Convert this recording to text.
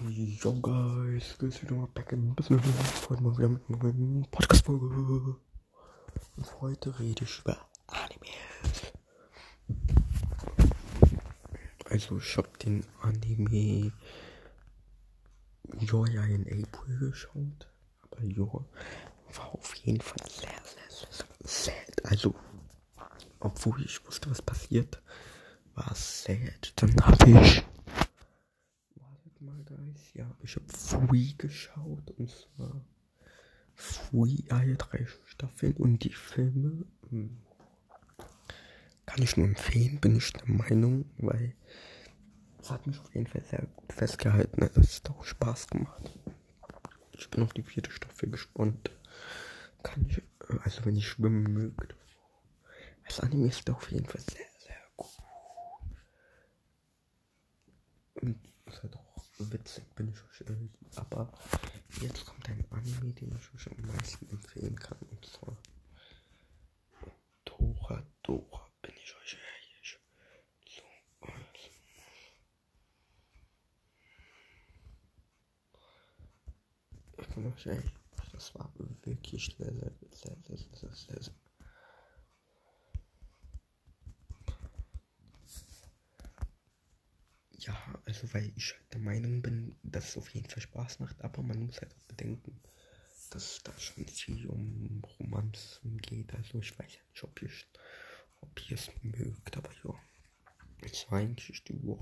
Yo guys, geht's wieder mal back in Business. Heute mal wieder mit einer neuen Podcast-Folge. Und heute rede ich über Animes. Also ich hab den Anime Joya in April geschaut. Aber Joa war auf jeden Fall sehr, sehr, sehr, sad. Also, obwohl ich wusste, was passiert, war es sad. Dann habe ich mal, Guys. Ja, ich habe Free geschaut. Und zwar Free, alle drei Staffeln. Und die Filme hm, kann ich nur empfehlen, bin ich der Meinung, weil es hat mich auf jeden Fall sehr gut festgehalten. Also es hat auch Spaß gemacht. Ich bin auf die vierte Staffel gespannt. Kann ich, äh, also wenn ich schwimmen mögt. Das Anime ist auf jeden Fall sehr, sehr gut. Und ist halt auch witzig, bin ich euch. Aber jetzt kommt ein Anime, den ich euch am meisten empfehlen kann. Und zwar Dora Dora, bin ich euch ehrlich. So, also. Ich bin euch ehrlich. Das war wirklich sehr, sehr, sehr, sehr, sehr, sehr, sehr, sehr Ja, also weil ich halt der Meinung bin, dass es auf jeden Fall Spaß macht, aber man muss halt auch bedenken, dass da schon viel um Romanzen geht. Also ich weiß ja nicht, ob ihr, ob ihr es mögt, aber ja. Es war eigentlich die Woche